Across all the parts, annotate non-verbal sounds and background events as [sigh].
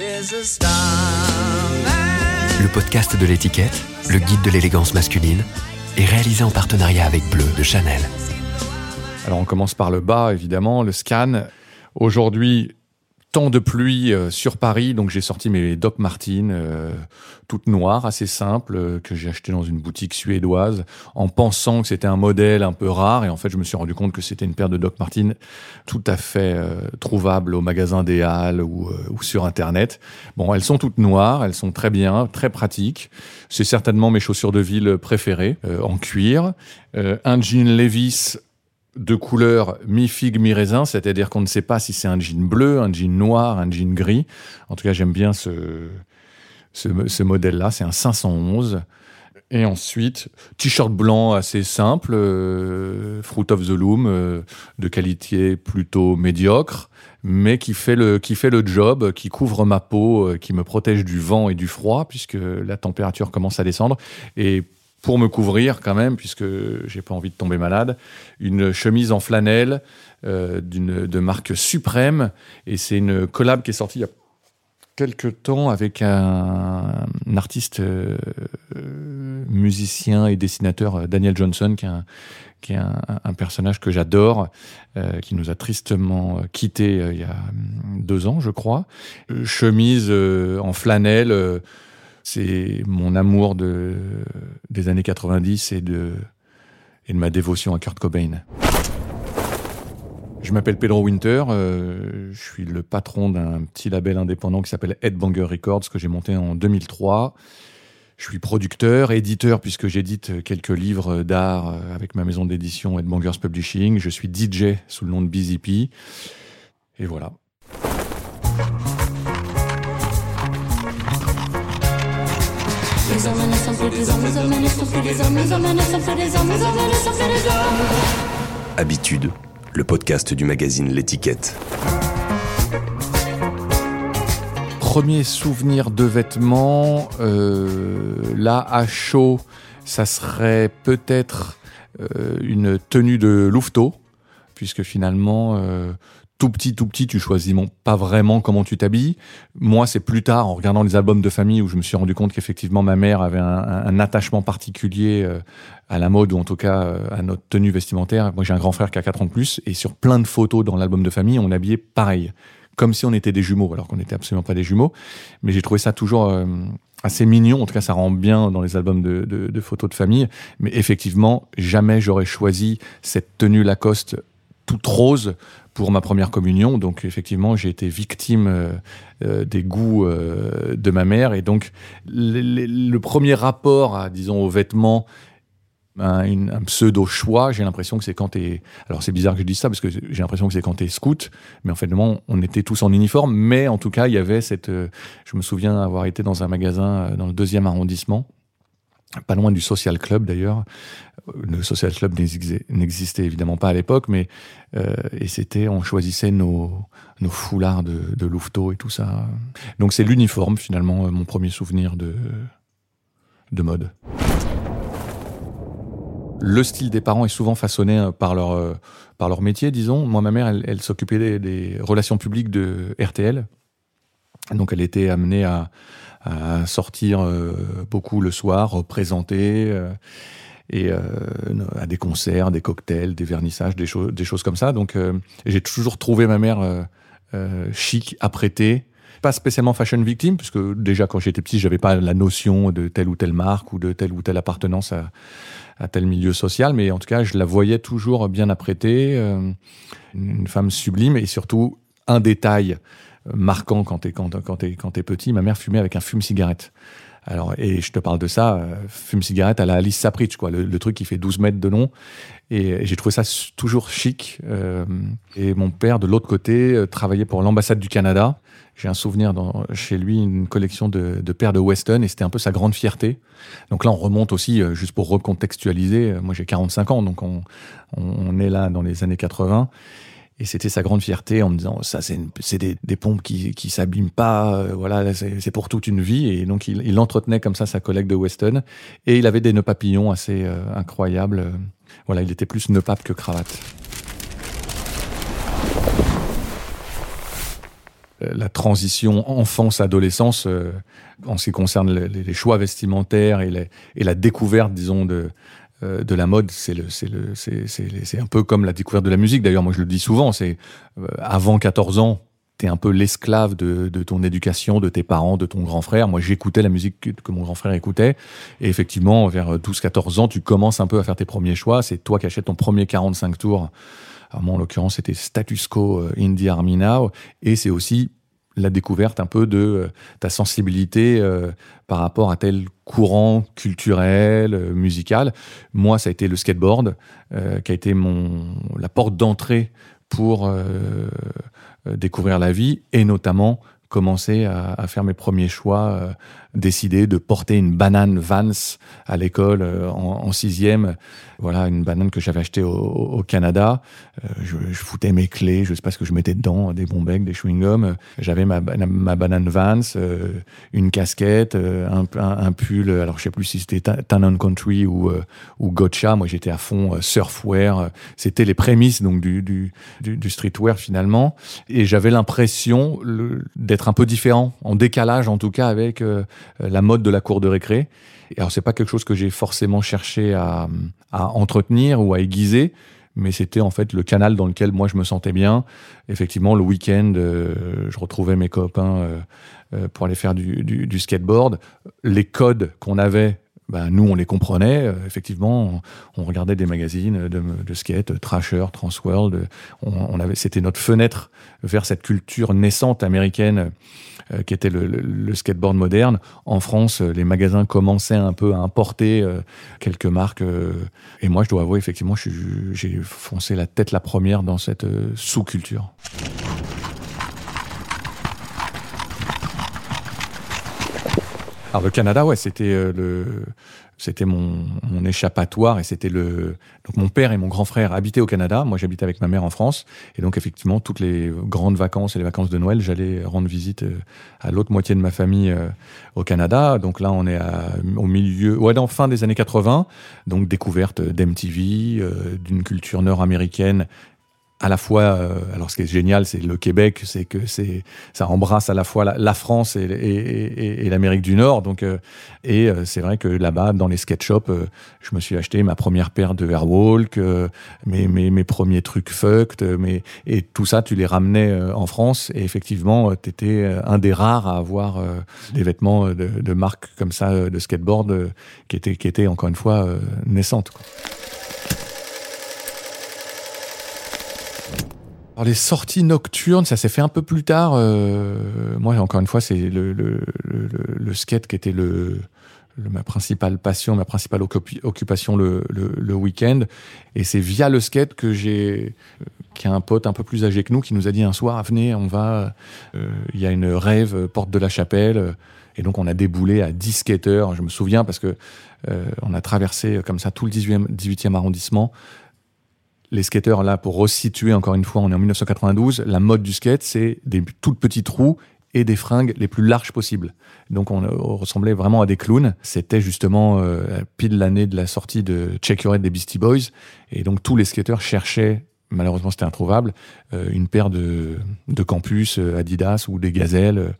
Le podcast de l'étiquette, le guide de l'élégance masculine, est réalisé en partenariat avec Bleu de Chanel. Alors on commence par le bas, évidemment, le scan. Aujourd'hui, temps de pluie euh, sur Paris, donc j'ai sorti mes Doc Martens, euh, toutes noires, assez simples, euh, que j'ai acheté dans une boutique suédoise, en pensant que c'était un modèle un peu rare, et en fait je me suis rendu compte que c'était une paire de Doc Martens tout à fait trouvable au magasin des Halles ou, ou, sur Internet. Bon, elles sont toutes noires, elles sont très bien, très pratiques. C'est certainement mes chaussures de ville préférées, en cuir. un jean Levis de couleur mi-figue, mi-raisin, c'est-à-dire qu'on ne sait pas si c'est un jean bleu, un jean noir, un jean gris. En tout cas, j'aime bien ce, modèle-là, c'est un 511. Et ensuite, t-shirt blanc assez simple, euh, Fruit of the Loom, euh, de qualité plutôt médiocre, mais qui fait le, qui fait le job, qui couvre ma peau, euh, qui me protège du vent et du froid, puisque la température commence à descendre. Et pour me couvrir quand même, puisque j'ai pas envie de tomber malade, une chemise en flanelle euh, de marque Suprême, et c'est une collab qui est sortie il y a quelques temps avec un, artiste euh, musicien et dessinateur euh, Daniel Johnson, qui est un, qui est un, personnage que j'adore, qui nous a tristement quittés il y a deux ans, je crois. Chemise en flanelle c'est mon amour de, des années 90 et de, et de ma dévotion à Kurt Cobain. Je m'appelle Pedro Winter, euh, je suis le patron d'un petit label indépendant qui s'appelle Headbanger Records que j'ai monté en 2003. Je suis producteur, éditeur puisque j'édite quelques livres d'art avec ma maison d'édition Headbangers Publishing. Je suis DJ sous le nom de BZP. Et voilà. Habitude, le podcast du magazine L'étiquette. Premier souvenir de vêtements, euh, là à chaud, ça serait peut-être euh, une tenue de louveteau, puisque finalement, euh, tout petit, tout petit, tu choisis pas vraiment comment tu t'habilles. Moi, c'est plus tard, en regardant les albums de famille, où je me suis rendu compte qu'effectivement, ma mère avait un, attachement particulier euh, à la mode, ou en tout cas euh, à notre tenue vestimentaire. Moi, j'ai un grand frère qui a 4 ans de plus, et sur plein de photos dans l'album de famille, on habillait pareil, comme si on était des jumeaux, alors qu'on n'était absolument pas des jumeaux. Mais j'ai trouvé ça toujours euh, assez mignon. En tout cas, ça rend bien dans les albums de, de photos de famille. Mais effectivement, jamais j'aurais choisi cette tenue Lacoste toute rose pour ma première communion. Donc effectivement, j'ai été victime euh, euh, des goûts euh, de ma mère. Et donc le, premier rapport, disons, aux vêtements, un, pseudo choix, j'ai l'impression que c'est quand t'es. Alors c'est bizarre que je dise ça parce que j'ai l'impression que c'est quand t'es scout, mais en fait on était tous en uniforme. Mais en tout cas, il y avait cette. je me souviens avoir été dans un magasin dans le deuxième arrondissement pas loin du Social Club d'ailleurs. Le Social Club n'existait évidemment pas à l'époque, mais euh, et c'était, on choisissait nos, foulards de, de et tout ça. Donc c'est l'uniforme finalement, euh, mon premier souvenir de, de mode. Le style des parents est souvent façonné euh, par leur, par leur métier, disons. Moi, ma mère, elle, s'occupait des relations publiques de RTL. Donc elle était amenée à, sortir euh, beaucoup le soir, représenter euh, et euh, à des concerts, des cocktails, des vernissages, des, choses, comme ça. Donc j'ai toujours trouvé ma mère chic, apprêtée, pas spécialement fashion victime, puisque déjà quand j'étais petit, j'avais pas la notion de telle ou telle marque ou de telle ou telle appartenance à tel milieu social, mais en tout cas, je la voyais toujours bien apprêtée, une femme sublime et surtout un détail marquant quand t'es quand, es, quand petit. Ma mère fumait avec un fume-cigarette. Alors, et je te parle de ça, euh, fume-cigarette à la Alice Sapritch, quoi, le, truc qui fait 12 mètres de long. Et, j'ai trouvé ça toujours chic. Euh, et mon père, de l'autre côté, euh, travaillait pour l'ambassade du Canada. J'ai un souvenir chez lui, une collection de, de paires de Weston, et c'était un peu sa grande fierté. Donc là, on remonte aussi, juste pour recontextualiser, moi j'ai 45 ans, donc on, on est là dans les années 80. Et c'était sa grande fierté en me disant ça c'est des, des, pompes qui qui s'abîment pas euh, voilà c'est pour toute une vie. Et donc il, il, entretenait comme ça sa collègue de Weston. Et il avait des nœuds papillons assez euh, incroyables. Voilà il était plus nœud pape que cravate. La transition enfance-adolescence en ce qui concerne les, choix vestimentaires et, la découverte, disons, de, de la mode, c'est le, c'est le, c'est, un peu comme la découverte de la musique. D'ailleurs, moi, je le dis souvent, c'est avant 14 ans, t'es un peu l'esclave de, de, ton éducation, de tes parents, de ton grand frère. Moi, j'écoutais la musique que, mon grand frère écoutait. Et effectivement, vers 12-14 ans, tu commences un peu à faire tes premiers choix. C'est toi qui achètes ton premier 45 tours. Alors moi, en l'occurrence, c'était Status Quo euh, Indie Army Now. Et c'est aussi la découverte un peu de euh, ta sensibilité euh, par rapport à tel courant culturel, musical. Moi, ça a été le skateboard, qui a été mon, la porte d'entrée pour euh, découvrir la vie et notamment commencer à faire mes premiers choix, euh, décider de porter une banane Vance à l'école euh, en, en, sixième. Voilà, une banane que j'avais achetée au, au Canada. Euh, je, je, foutais mes clés, je sais pas ce que je mettais dedans, des bons des chewing-gums. J'avais ma, ma, banane Vance, une casquette, un, un, pull. Alors je sais plus si c'était Tannen Country ou, ou Gotcha. Moi j'étais à fond surfwear. C'était les prémices donc du, du, du, du streetwear finalement. Et j'avais l'impression d'être un peu différent, en décalage en tout cas avec euh, la mode de la cour de récré. Alors c'est pas quelque chose que j'ai forcément cherché à, entretenir ou à aiguiser, mais c'était en fait le canal dans lequel moi je me sentais bien. Effectivement, le week-end, euh, je retrouvais mes copains euh, pour aller faire du, du skateboard. Les codes qu'on avait bah, nous, on les comprenait. Euh, effectivement, on, regardait des magazines de, de skate, Trasher, Transworld. On avait, c'était notre fenêtre vers cette culture naissante américaine euh, qui était le, skateboard moderne. En France, les magasins commençaient un peu à importer euh, quelques marques. et moi, je dois avouer, effectivement, j'ai foncé la tête la première dans cette sous-culture. Alors le Canada, ouais, c'était euh, le, c'était mon, mon, échappatoire et c'était le. Donc mon père et mon grand frère habitaient au Canada. Moi, j'habitais avec ma mère en France. Et donc effectivement, toutes les grandes vacances et les vacances de Noël, j'allais rendre visite euh, à l'autre moitié de ma famille euh, au Canada. Donc là, on est à, au milieu, ouais, dans fin des années 80. Donc découverte d'MTV, d'une culture nord-américaine à la fois, euh, alors ce qui est génial, c'est le Québec, c'est que c'est ça embrasse à la fois la, France et, l'Amérique du Nord. Donc, euh, et euh, c'est vrai que là-bas, dans les sketch shops, je me suis acheté ma première paire de Airwalk, mes, mes, mes premiers trucs fucked, mais et tout ça, tu les ramenais en France. Et effectivement, tu étais un des rares à avoir des vêtements de, de marque comme ça de skateboard qui étaient qui étaient encore une fois naissantes. Quoi. Alors les sorties nocturnes, ça s'est fait un peu plus tard. Euh, moi, encore une fois, c'est le, skate qui était ma principale passion, ma principale occupation le, week-end. Et c'est via le skate que j'ai, qui a un pote un peu plus âgé que nous, qui nous a dit un soir, venez, on va, euh, il y a une rêve porte de la Chapelle. Et donc on a déboulé à 10 skateurs. Je me souviens parce que euh, on a traversé comme ça tout le 18e, 18e arrondissement les skateurs, là, pour resituer encore une fois, on est en 1992, la mode du skate, c'est des toutes petits trous et des fringues les plus larges possibles. Donc on, ressemblait vraiment à des clowns. C'était justement euh, pile l'année de la sortie de Check Your Head des Beastie Boys. Et donc tous les skateurs cherchaient, malheureusement c'était introuvable, euh, une paire de, de campus euh, Adidas ou des gazelles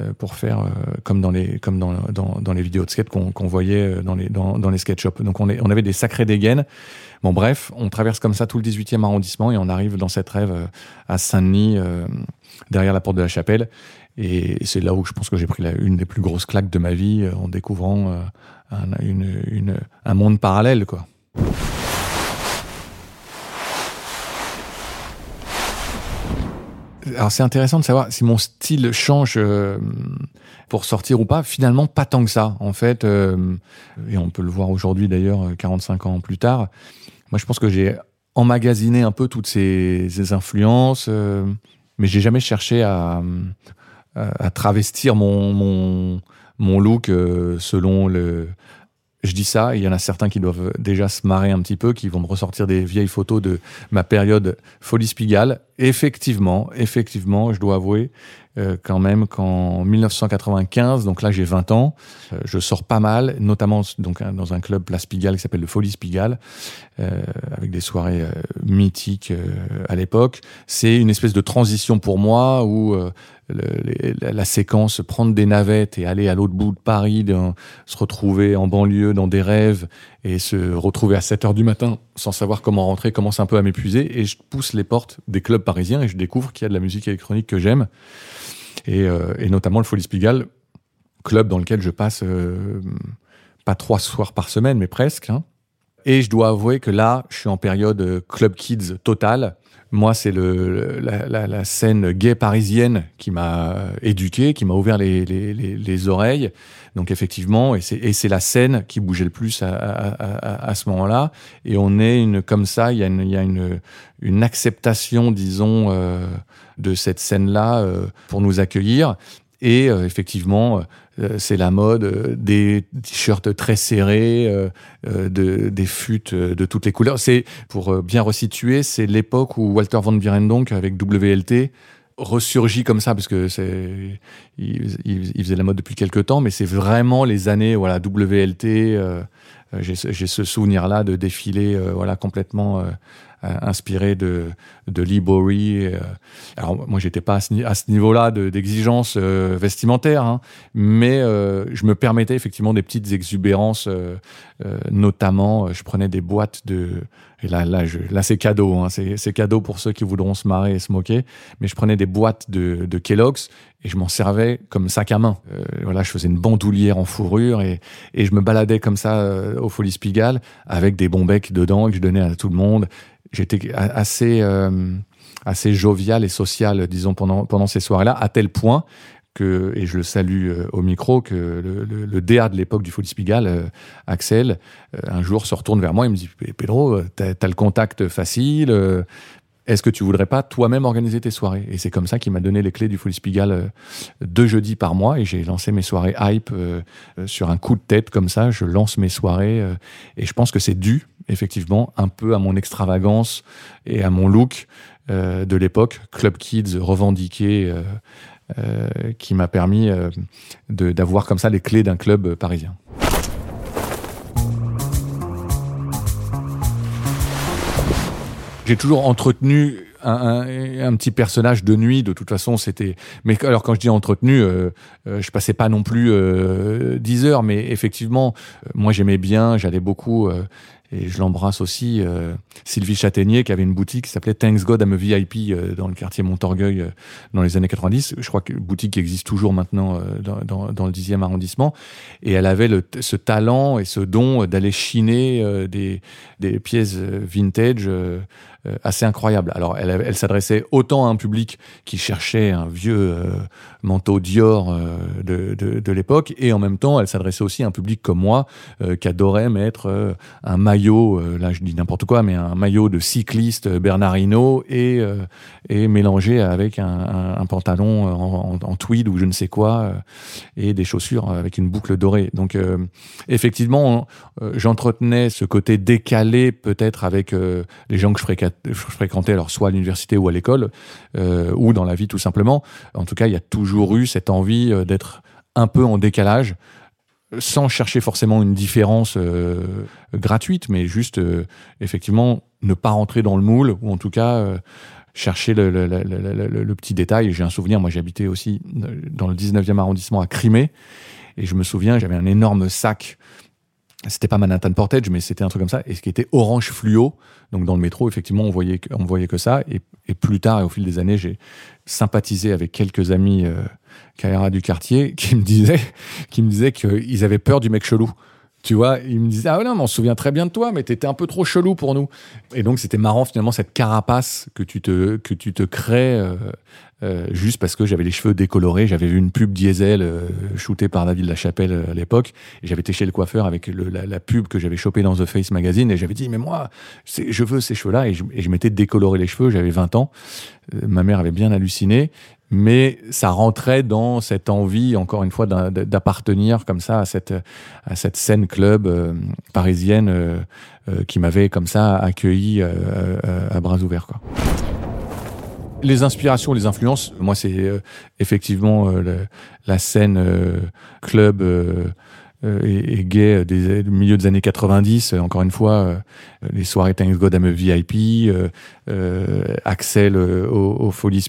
euh, pour faire comme dans les comme dans, dans, dans les vidéos de skate qu'on qu'on voyait dans les dans, dans les skate shops. Donc on, est, on avait des sacrés dégaines. Bon bref, on traverse comme ça tout le 18e arrondissement et on arrive dans cette rêve euh, à Saint-Denis derrière la porte de la Chapelle et c'est là où je pense que j'ai pris une des plus grosses claques de ma vie en découvrant un, un monde parallèle quoi. Alors c'est intéressant de savoir si mon style change euh, pour sortir ou pas. Finalement, pas tant que ça, en fait. Euh, et on peut le voir aujourd'hui, d'ailleurs, 45 ans plus tard. Moi, je pense que j'ai emmagasiné un peu toutes ces, ces influences, euh, mais j'ai jamais cherché à, à, travestir mon, mon, mon look euh, selon le, je dis ça, il y en a certains qui doivent déjà se marrer un petit peu, qui vont me ressortir des vieilles photos de ma période Folie Spigal. Effectivement, effectivement, je dois avouer euh, quand même qu'en 1995, donc là j'ai 20 ans, euh, je sors pas mal, notamment donc dans un club Place Pigalle qui s'appelle le Folie Pigalle, euh, avec des soirées mythiques à l'époque. C'est une espèce de transition pour moi où la séquence prendre des navettes et aller à l'autre bout de Paris, se retrouver en banlieue dans des rêves et se retrouver à 7 heures du matin sans savoir comment rentrer commence un peu à m'épuiser et je pousse les portes des clubs parisiens et je découvre qu'il y a de la musique électronique que j'aime et, euh, notamment le Folie Spigal, club dans lequel je passe euh, pas trois soirs par semaine mais presque. Hein. Et je dois avouer que là, je suis en période euh, Club Kids totale moi, c'est le, la, scène gay parisienne qui m'a éduqué, qui m'a ouvert les, oreilles. Donc effectivement, et c'est la scène qui bougeait le plus à, ce moment-là. Et on est une comme ça, il y a une, y a une, une acceptation, disons, euh, de cette scène-là euh, pour nous accueillir. Et euh, effectivement, euh, c'est la mode euh, des t-shirts très serrés, euh, de, des futes de toutes les couleurs. C'est pour bien resituer, c'est l'époque où Walter van Bierendonck avec WLT ressurgit comme ça parce que c'est il, faisait la mode depuis quelques temps, mais c'est vraiment les années voilà WLT. j'ai ce souvenir là de défiler voilà complètement euh, inspiré de, de Lee. Euh, alors moi, j'étais pas à ce, niveau-là d'exigence euh, vestimentaire, hein, mais je me permettais effectivement des petites exubérances, notamment, je prenais des boîtes de et là, là, là c'est cadeau, hein, c'est cadeau pour ceux qui voudront se marrer et se moquer. Mais je prenais des boîtes de, Kellogg's et je m'en servais comme sac à main. voilà, je faisais une bandoulière en fourrure et, et je me baladais comme ça au Folies Pigalle avec des bons becs dedans que je donnais à tout le monde j'étais assez, euh, assez jovial et social, disons, pendant, pendant ces soirées-là, à tel point que, et je le salue euh, au micro, que le, DA de l'époque du Folie Spigal, euh, Axel, un jour se retourne vers moi et me dit Pedro, t'as as le contact facile, est-ce que tu voudrais pas toi-même organiser tes soirées? Et c'est comme ça qu'il m'a donné les clés du Folie Spigal euh, deux jeudis par mois et j'ai lancé mes soirées hype euh, euh, sur un coup de tête comme ça. Je lance mes soirées et je pense que c'est dû effectivement un peu à mon extravagance et à mon look de l'époque, Club Kids revendiqué, qui m'a permis d'avoir comme ça les clés d'un club parisien. J'ai toujours entretenu un, petit personnage de nuit. De toute façon, c'était. Mais alors, quand je dis entretenu, euh, euh je passais pas non plus euh, 10 heures, mais effectivement, euh, moi j'aimais bien, j'allais beaucoup. Euh, et je l'embrasse aussi, Sylvie Châtaignier, qui avait une boutique qui s'appelait Thanks God I'm a VIP dans le quartier Montorgueil dans les années 90. Je crois que boutique qui existe toujours maintenant dans, le 10e arrondissement. Et elle avait ce talent et ce don d'aller chiner des, pièces vintage euh, assez incroyable. Alors, elle, s'adressait autant à un public qui cherchait un vieux euh, manteau Dior euh, de, de, de l'époque, et en même temps, elle s'adressait aussi à un public comme moi qui adorait mettre un maillot, là je dis n'importe quoi, mais un maillot de cycliste Bernardino et, et mélangé avec un, pantalon en, tweed ou je ne sais quoi, et des chaussures avec une boucle dorée. Donc, effectivement, j'entretenais ce côté décalé peut-être avec les gens que je fréquentais alors soit à l'université ou à l'école, euh, ou dans la vie tout simplement. En tout cas, il y a toujours eu cette envie euh, d'être un peu en décalage, sans chercher forcément une différence euh, gratuite, mais juste effectivement ne pas rentrer dans le moule, ou en tout cas chercher le, le, le, le petit détail. J'ai un souvenir, moi j'habitais aussi dans le 19e arrondissement à Crimée, et je me souviens, j'avais un énorme sac c'était pas Manhattan Portage, mais c'était un truc comme ça, et ce qui était orange fluo. Donc dans le métro, effectivement, on voyait, on voyait que ça. Et, et plus tard, et au fil des années, j'ai sympathisé avec quelques amis euh, du quartier [laughs] qui me disaient, qui me disaient qu'ils avaient peur du mec chelou. Tu vois, ils me disaient, ah non, mais on se souvient très bien de toi, mais t'étais un peu trop chelou pour nous. Et donc, c'était marrant, finalement, cette carapace que tu te, que tu te crées euh, euh, juste parce que j'avais les cheveux décolorés. J'avais vu une pub diesel euh, shootée par David Lachapelle à l'époque. Et j'avais été chez le coiffeur avec la, pub que j'avais chopée dans The Face Magazine. Et j'avais dit, mais moi, je veux ces cheveux-là. Et je, m'étais décoloré les cheveux. J'avais 20 ans. Ma mère avait bien halluciné. Mais ça rentrait dans cette envie, encore une fois, d'appartenir comme ça à cette, à cette scène club parisienne qui m'avait comme ça accueilli à bras ouverts. Quoi. Les inspirations, les influences, moi c'est effectivement la scène club euh, et, gay des, du milieu des années 90. Euh, encore une fois, euh, les soirées Thanks God I'm a VIP, Axel au, au Folies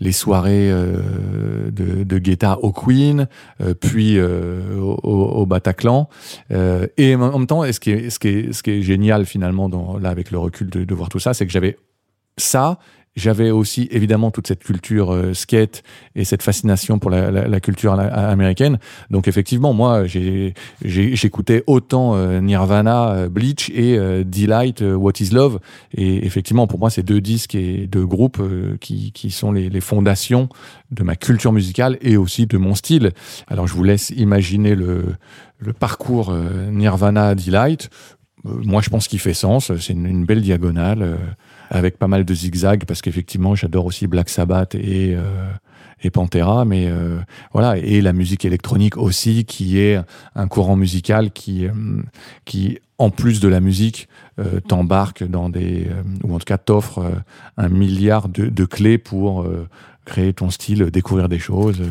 les soirées de, de Guetta au Queen, puis au, Bataclan. et en même temps, ce qui est, ce qui est, ce qui est génial finalement, là avec le recul de voir tout ça, c'est que j'avais ça j'avais aussi évidemment toute cette culture euh, skate et cette fascination pour la, culture américaine. Donc effectivement, moi, j'écoutais autant euh, Nirvana, euh, Bleach et Delight, What Is Love. Et effectivement, pour moi, c'est deux disques et deux groupes qui, qui sont les, les, fondations de ma culture musicale et aussi de mon style. Alors je vous laisse imaginer le, le parcours Nirvana, Delight. Moi, je pense qu'il fait sens. C'est une, belle diagonale avec pas mal de zigzags parce qu'effectivement j'adore aussi Black Sabbath et euh, et Pantera mais euh, voilà et la musique électronique aussi qui est un courant musical qui euh, qui en plus de la musique euh, t'embarque dans des euh, ou en tout cas t'offre euh, un milliard de, de clés pour créer ton style découvrir des choses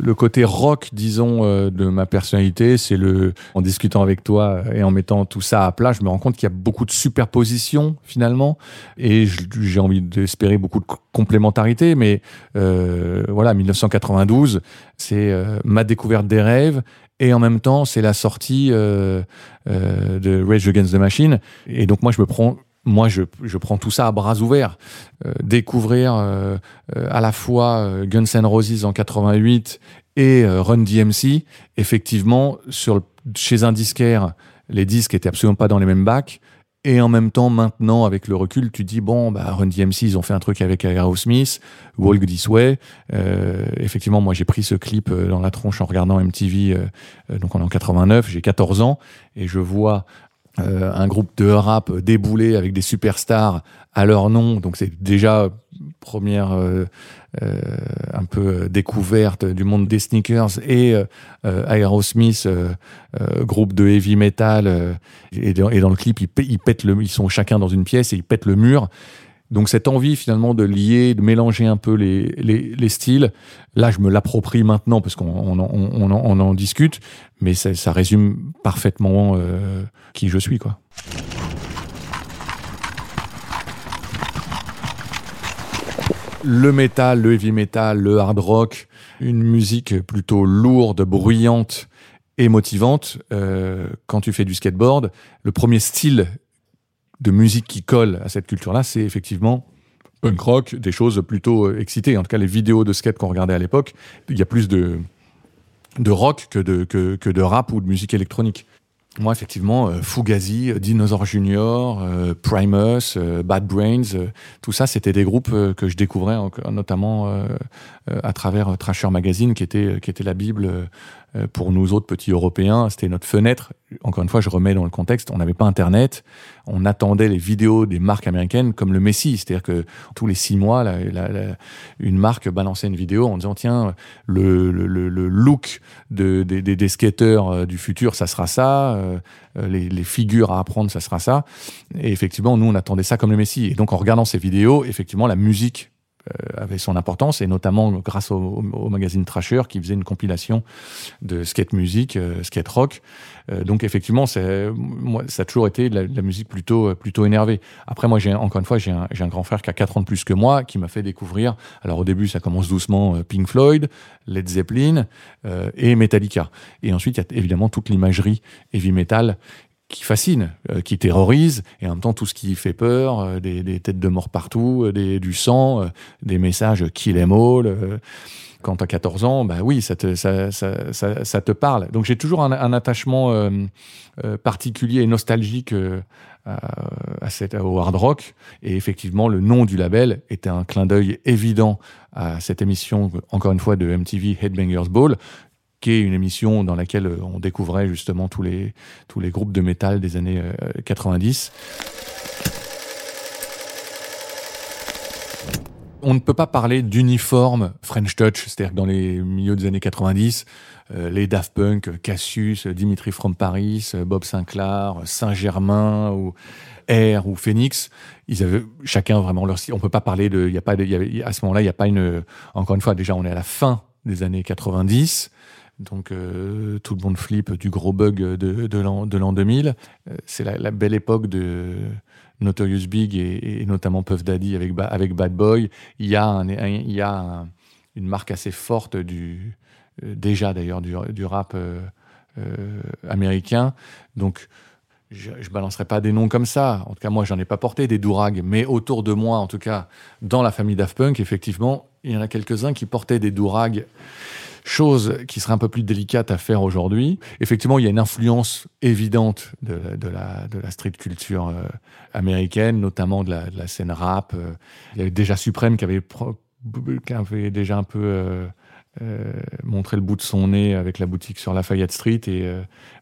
le côté rock, disons, euh, de ma personnalité, c'est le, en discutant avec toi et en mettant tout ça à plat, je me rends compte qu'il y a beaucoup de superposition finalement, et j'ai envie d'espérer beaucoup de complémentarité. Mais euh, voilà, 1992, c'est euh, ma découverte des rêves. Et en même temps, c'est la sortie euh, euh, de Rage Against the Machine. Et donc moi, je me prends moi, je, je, prends tout ça à bras ouverts. Euh, découvrir euh, euh à la fois Guns N' Roses en 88 et Run DMC, effectivement, sur, chez un disquaire, les disques étaient absolument pas dans les mêmes bacs. Et en même temps, maintenant, avec le recul, tu dis, bon, bah, Run DMC, ils ont fait un truc avec Aerosmith, Walk This Way. Euh, effectivement, moi, j'ai pris ce clip dans la tronche en regardant MTV, donc en 89, j'ai 14 ans, et je vois euh, un groupe de rap déboulé avec des superstars à leur nom. Donc c'est déjà première euh, euh, un peu découverte du monde des sneakers et euh, Aerosmith, euh, euh, groupe de heavy metal. Et dans, et, dans, le clip, ils, ils pètent le, ils sont chacun dans une pièce et ils pètent le mur. Donc cette envie finalement de lier, de mélanger un peu les, les, les styles, là je me l'approprie maintenant parce qu'on on, on, en discute, mais ça, ça résume parfaitement euh, qui je suis quoi. Le métal, le heavy metal, le hard rock, une musique plutôt lourde, bruyante et motivante. Euh, quand tu fais du skateboard, le premier style de musique qui colle à cette culture-là, c'est effectivement punk rock, des choses plutôt euh, excitées. En tout cas, les vidéos de skate qu'on regardait à l'époque, il y a plus de, de rock que de, que, que de rap ou de musique électronique. Moi, effectivement, euh, Fugazi, Dinosaur Junior, euh, Primus, euh, Bad Brains, euh, tout ça, c'était des groupes euh, que je découvrais, en, notamment euh, à travers Trasher Magazine, qui était, qui était la Bible pour nous autres petits Européens. C'était notre fenêtre. Encore une fois, je remets dans le contexte, on n'avait pas Internet. On attendait les vidéos des marques américaines comme le Messi. C'est-à-dire que tous les six mois, une marque balançait une vidéo en disant, tiens, le, look de, des, skateurs du futur, ça sera ça. Les, les, figures à apprendre, ça sera ça. Et effectivement, nous, on attendait ça comme le Messi. Et donc, en regardant ces vidéos, effectivement, la musique euh, avait son importance et notamment grâce au, magazine Trasher qui faisait une compilation de skate musique, euh, skate rock. Euh, donc effectivement, moi ça a toujours été de la, de la, musique plutôt plutôt énervée. Après moi j'ai encore une fois j'ai un, un grand frère qui a 4 ans de plus que moi qui m'a fait découvrir. Alors au début ça commence doucement Pink Floyd, Led Zeppelin euh, et Metallica. Et ensuite il y a évidemment toute l'imagerie heavy metal qui fascine, euh, qui terrorise, et en même temps tout ce qui fait peur, euh, des, têtes de mort partout, euh, du sang, des messages kill em all. Quand tu as 14 ans, bah oui, ça te, parle. Donc j'ai toujours un, attachement particulier et nostalgique à cette, au hard rock. Et effectivement, le nom du label était un clin d'œil évident à cette émission, encore une fois, de MTV Headbangers Ball, une émission dans laquelle euh, on découvrait justement tous les, tous les groupes de métal des années 90. On ne peut pas parler d'uniforme French Touch, c'est-à-dire que dans les milieux des années 90, euh, les Daft Punk, Cassius, Dimitri From Paris, Bob Sinclair, Saint-Germain ou Air ou Phoenix, ils avaient chacun vraiment leur style. On peut pas parler de, il y a pas, de, à ce moment-là, il n'y a pas une. Encore une fois, déjà, on est à la fin des années 90. Donc euh, tout le monde flippe du gros bug de, de l'an 2000. Euh, c'est la, belle époque de Notorious Big et, notamment Puff Daddy avec, Bad Boy. Il y a, une marque assez forte du euh, déjà d'ailleurs du, du, rap américain. Donc je, ne balancerai pas des noms comme ça. En tout cas, moi, j'en ai pas porté des dourags, mais autour de moi, en tout cas, dans la famille Daft Punk, effectivement, il y en a quelques-uns qui portaient des dourags chose qui serait un peu plus délicate à faire aujourd'hui. Effectivement, il y a une influence évidente de, la, de la, street culture euh, américaine, notamment de la, scène rap. Euh. il y avait déjà Supreme qui avait, qui avait déjà un peu euh, montré le bout de son nez avec la boutique sur Lafayette Street et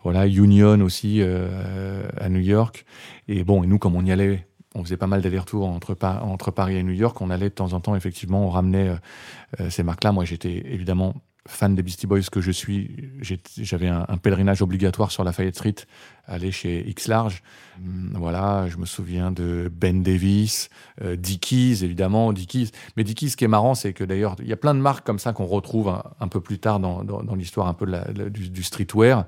voilà Union aussi à New York. Et bon, et nous, comme on y allait on faisait pas mal d'allers-retours entre, entre, Paris et New York. On allait de temps en temps, effectivement, on ramenait ces marques-là. Moi, j'étais évidemment fan des Beastie Boys que je suis, j'avais un, pèlerinage obligatoire sur la Fayette Street, aller chez X Large. Hum, voilà, je me souviens de Ben Davis, euh, Dickies, évidemment, Dickies. Mais Dickies, ce qui est marrant, c'est que d'ailleurs, il y a plein de marques comme ça qu'on retrouve un, peu plus tard dans, l'histoire un peu du, streetwear,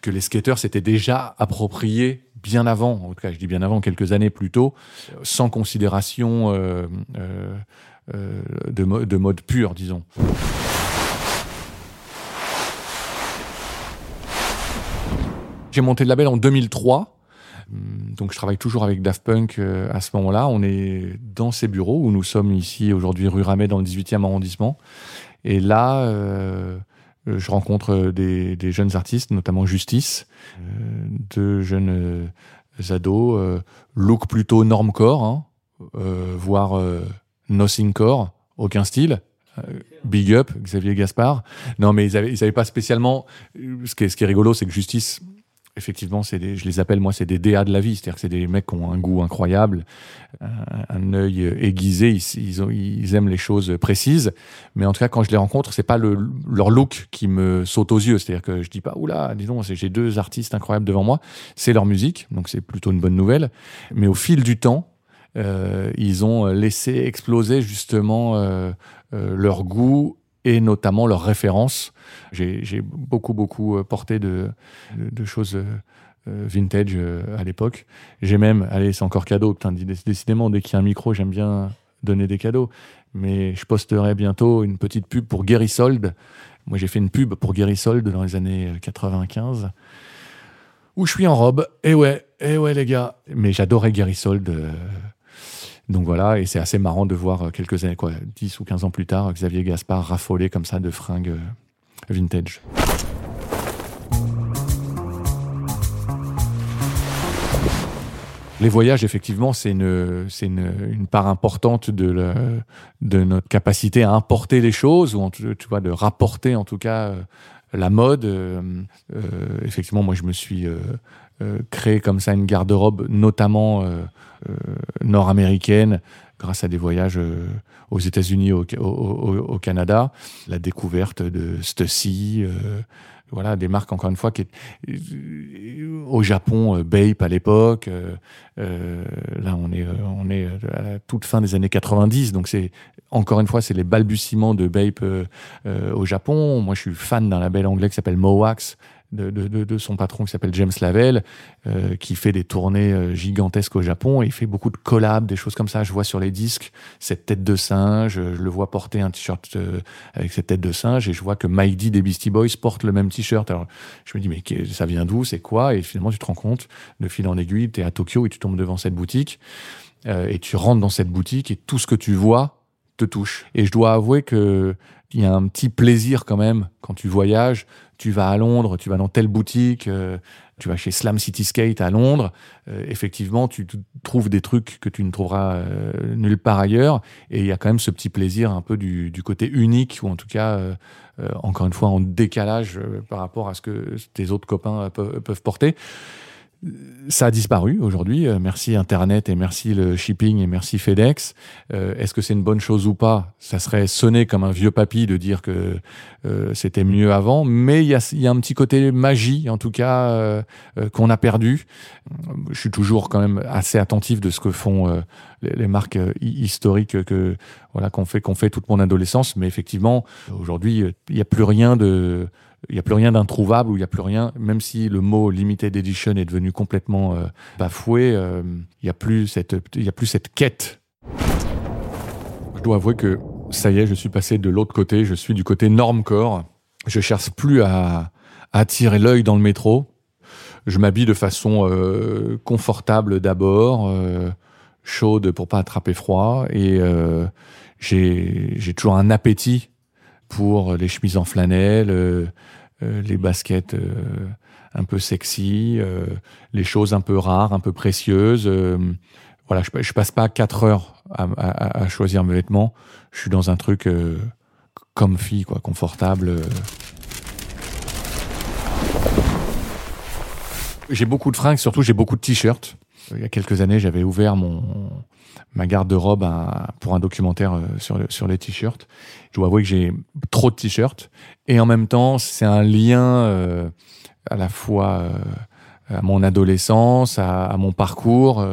que les skateurs s'étaient déjà appropriés bien avant, en tout cas, je dis bien avant, quelques années plus tôt, sans considération euh, euh, de, de mode pur, disons. J'ai monté le label en 2003. Hum, donc je travaille toujours avec Daft Punk euh, à ce moment-là. On est dans ces bureaux où nous sommes ici aujourd'hui rue Ramet dans le 18e arrondissement. Et là, euh, je rencontre des, jeunes artistes, notamment Justice, euh, deux jeunes ados, look plutôt normcore, hein, voire nothingcore, aucun style. Big up, Xavier Gaspard. Non, mais ils n'avaient pas spécialement. Ce qui est rigolo, c'est que Justice effectivement, c'est je les appelle moi, c'est des DA de la vie, c'est-à-dire que c'est des mecs qui ont un goût incroyable, un, œil aiguisé, ils, aiment les choses précises. Mais en tout cas, quand je les rencontre, c'est pas le, leur look qui me saute aux yeux, c'est-à-dire que je dis pas oula, disons, j'ai deux artistes incroyables devant moi, c'est leur musique, donc c'est plutôt une bonne nouvelle. Mais au fil du temps, euh, ils ont laissé exploser justement euh, euh, leur goût et notamment leurs références. J'ai beaucoup, beaucoup euh, porté de, choses euh, euh, vintage à l'époque. J'ai même, allez, c'est encore cadeau, putain, décidément, dès qu'il y a un micro, j'aime bien donner des cadeaux. Mais je posterai bientôt une petite pub pour Gary Sold. Moi, j'ai fait une pub pour Gary Sold dans les années 95 où je suis en robe. Et ouais, et ouais, les gars. Mais j'adorais Gary Sold. Donc voilà, et c'est assez marrant de voir euh, quelques années, quoi, 10 ou 15 ans plus tard, Xavier Gaspard raffoler comme ça de fringues euh, vintage. Les voyages, effectivement, c'est une, c'est une, part importante de, de notre capacité à importer les choses, ou tu vois, de rapporter en tout cas euh, la mode. effectivement, moi, je me suis créé comme ça une garde-robe, notamment euh, nord-américaine grâce à des voyages euh, aux États-Unis, au, au, Canada, la découverte de Stussy, euh, voilà, des marques encore une fois qui au Japon, Bape à l'époque. là, on est, on est à la toute fin des années 90, donc c'est encore une fois, c'est les balbutiements de Bape au Japon. Moi, je suis fan d'un label anglais qui s'appelle Mowax, de, son patron qui s'appelle James Lavelle, euh, qui fait des tournées euh, gigantesques au Japon et il fait beaucoup de collabs, des choses comme ça. Je vois sur les disques cette tête de singe, je le vois porter un t-shirt euh, avec cette tête de singe et je vois que Mikey des Beastie Boys porte le même t-shirt. Alors je me dis mais ça vient d'où, c'est quoi? Et finalement tu te rends compte, de fil en aiguille, tu es à Tokyo et tu tombes devant cette boutique et tu rentres dans cette boutique et tout ce que tu vois touche. Et je dois avouer que il y a un petit plaisir quand même quand tu voyages tu vas à Londres, tu vas dans telle boutique, euh, tu vas chez Slam City Skate à Londres, euh, effectivement, tu trouves des trucs que tu ne trouveras euh, nulle part ailleurs. Et il y a quand même ce petit plaisir un peu du, côté unique, ou en tout cas, encore une fois, en décalage par rapport à ce que tes autres copains peuvent, porter. Ça a disparu aujourd'hui. Euh, merci Internet et merci le shipping et merci FedEx. Euh, est-ce que c'est une bonne chose ou pas? Ça serait sonner comme un vieux papy de dire que euh, c'était mieux avant, mais il y a, un petit côté magie, en tout cas, qu'on a perdu. Je suis toujours quand même assez attentif de ce que font les, marques historiques que voilà qu'on fait qu'on fait toute mon adolescence, mais effectivement, aujourd'hui, il n'y a plus rien de il n'y a plus rien d'introuvable ou il n'y a plus rien, même si le mot limited edition est devenu complètement euh, bafoué, euh, il n'y a, plus cette, y a plus cette quête. Je dois avouer que ça y est, je suis passé de l'autre côté, je suis du côté normcore. Je cherche plus à, attirer l'œil dans le métro. Je m'habille de façon euh, confortable d'abord, chaude pour pas attraper froid, et j'ai toujours un appétit pour les chemises en flanelle, euh, euh, les baskets euh, un peu sexy, les choses un peu rares, un peu précieuses. voilà, je, je passe pas quatre heures à, choisir mes vêtements. Je suis dans un truc fille, quoi, confortable. J'ai beaucoup de fringues, surtout j'ai beaucoup de t-shirts. Il y a quelques années, j'avais ouvert mon, ma garde-robe pour un documentaire euh, sur, sur les t-shirts. Je dois avouer que j'ai trop de t-shirts. Et en même temps, c'est un lien euh, à la fois euh, à mon adolescence, à, mon parcours,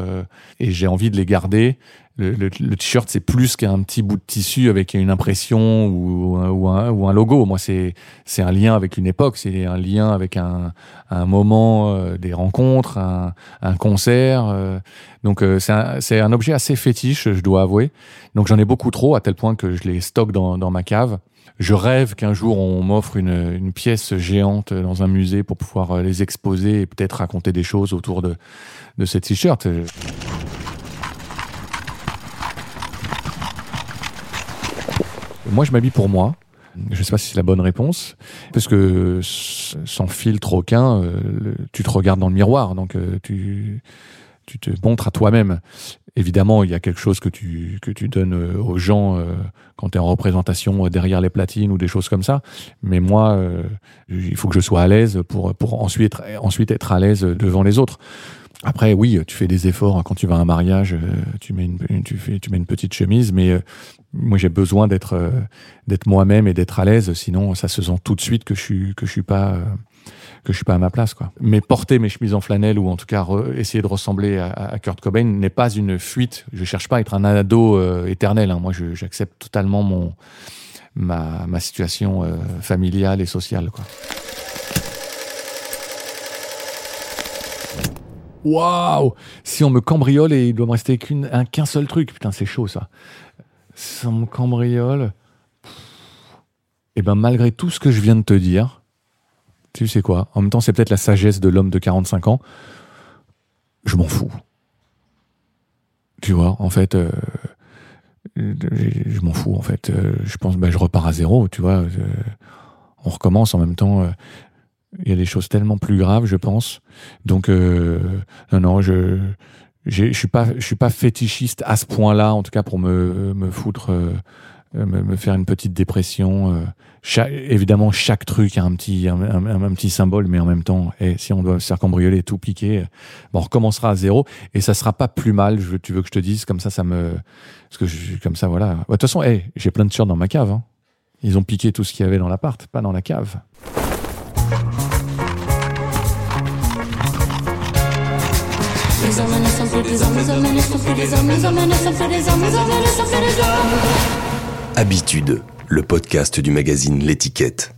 et j'ai envie de les garder le, t-shirt, c'est plus qu'un petit bout de tissu avec une impression ou, un, logo. Moi, c'est un lien avec une époque, c'est un lien avec un, moment, euh, des rencontres, un, concert. Euh. donc, euh, c'est un, un, objet assez fétiche, je dois avouer. Donc, j'en ai beaucoup trop, à tel point que je les stocke dans ma cave. Je rêve qu'un jour on m'offre une, pièce géante dans un musée pour pouvoir les exposer et peut-être raconter des choses autour de, de ces t-shirts. Moi, je m'habille pour moi. Je ne sais pas si c'est la bonne réponse, parce que sans filtre aucun, euh, tu te regardes dans le miroir, donc euh, tu te montres à toi-même. Évidemment, il y a quelque chose que tu, que tu donnes euh, aux gens quand tu es en représentation derrière les platines ou des choses comme ça. Mais moi, il faut que je sois à l'aise pour, pour ensuite, ensuite être à l'aise devant les autres. Après, oui, tu fais des efforts quand tu vas à un mariage, tu mets une, tu mets une petite chemise, mais moi j'ai besoin d'être euh, moi-même et d'être à l'aise sinon ça se sent tout de suite que je suis que je suis pas euh, que je suis pas à ma place quoi mais porter mes chemises en flanelle ou en tout cas essayer de ressembler à, Kurt Cobain n'est pas une fuite je cherche pas à être un ado euh, éternel hein. moi j'accepte totalement mon ma, situation familiale et sociale quoi Waouh Si on me cambriole et il doit me rester qu'un seul truc, putain, c'est chaud ça ça me cambriole. Et ben malgré tout ce que je viens de te dire, tu sais quoi? En même temps, c'est peut-être la sagesse de l'homme de 45 ans. Je m'en fous. Tu vois, en fait, euh, je m'en fous. En fait, euh, je pense, ben, je repars à zéro. Tu vois, euh, on recommence en même temps. Il y a des choses tellement plus graves, je pense. Donc, non, non, je je suis pas je suis pas fétichiste à ce point-là en tout cas pour me me foutre euh, me, faire une petite dépression euh, évidemment chaque truc a un petit un, petit symbole mais en même temps eh, si on doit se faire cambrioler tout piquer bon on recommencera à zéro et ça sera pas plus mal tu veux que je te dise comme ça ça me parce que je, comme ça voilà de toute façon hey, j'ai plein de shirts dans ma cave hein. ils ont piqué tout ce qu'il y avait dans l'appart pas dans la cave Habitude, le podcast du magazine L'étiquette.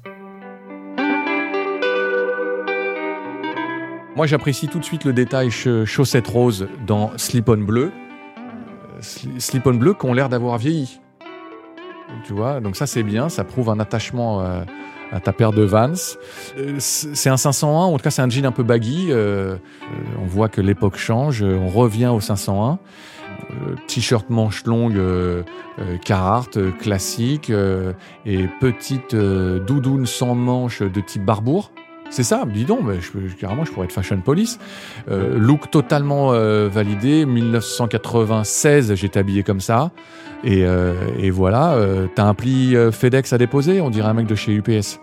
Moi, j'apprécie tout de suite le détail chaussette rose dans Slip-on bleu. Euh, Slip-on bleu qui ont l'air d'avoir vieilli. Tu vois, donc ça c'est bien, ça prouve un attachement euh, à ta paire de Vans. Euh, c'est un 501, en tout cas c'est un jean un peu baggy. On voit que l'époque change, on revient au 501. Euh, t-shirt manche longue Carhartt classique et petite doudoune sans manche de type Barbour. C'est ça, dis donc, mais je, carrément je pourrais être fashion police. look totalement validé, 1996 j'étais habillé comme ça. Et, et voilà, t'as un pli FedEx à déposer, on dirait un mec de chez UPS.